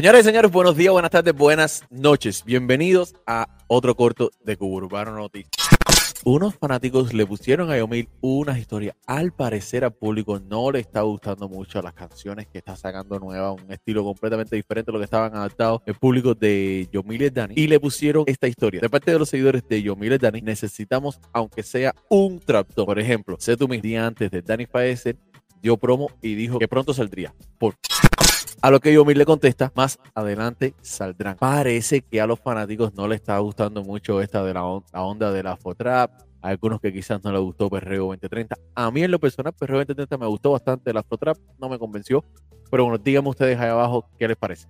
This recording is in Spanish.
Señores y señores, buenos días, buenas tardes, buenas noches. Bienvenidos a otro corto de Cuburbano Noticias. Unos fanáticos le pusieron a Yomil unas historias. Al parecer al público no le está gustando mucho las canciones que está sacando nueva, un estilo completamente diferente a lo que estaban adaptados el público de Yomil y Dani. Y le pusieron esta historia. De parte de los seguidores de Yomil y Dani, necesitamos, aunque sea un trapto. Por ejemplo, sé tu mis días antes de Dani Faeser dio promo y dijo que pronto saldría. Por a lo que Yomir le contesta, más adelante saldrán. Parece que a los fanáticos no le está gustando mucho esta de la, onda de la Fotrap. Algunos que quizás no le gustó Perreo 2030. A mí en lo personal, Perreo 2030 me gustó bastante la Fotrap, no me convenció. Pero bueno, díganme ustedes ahí abajo qué les parece.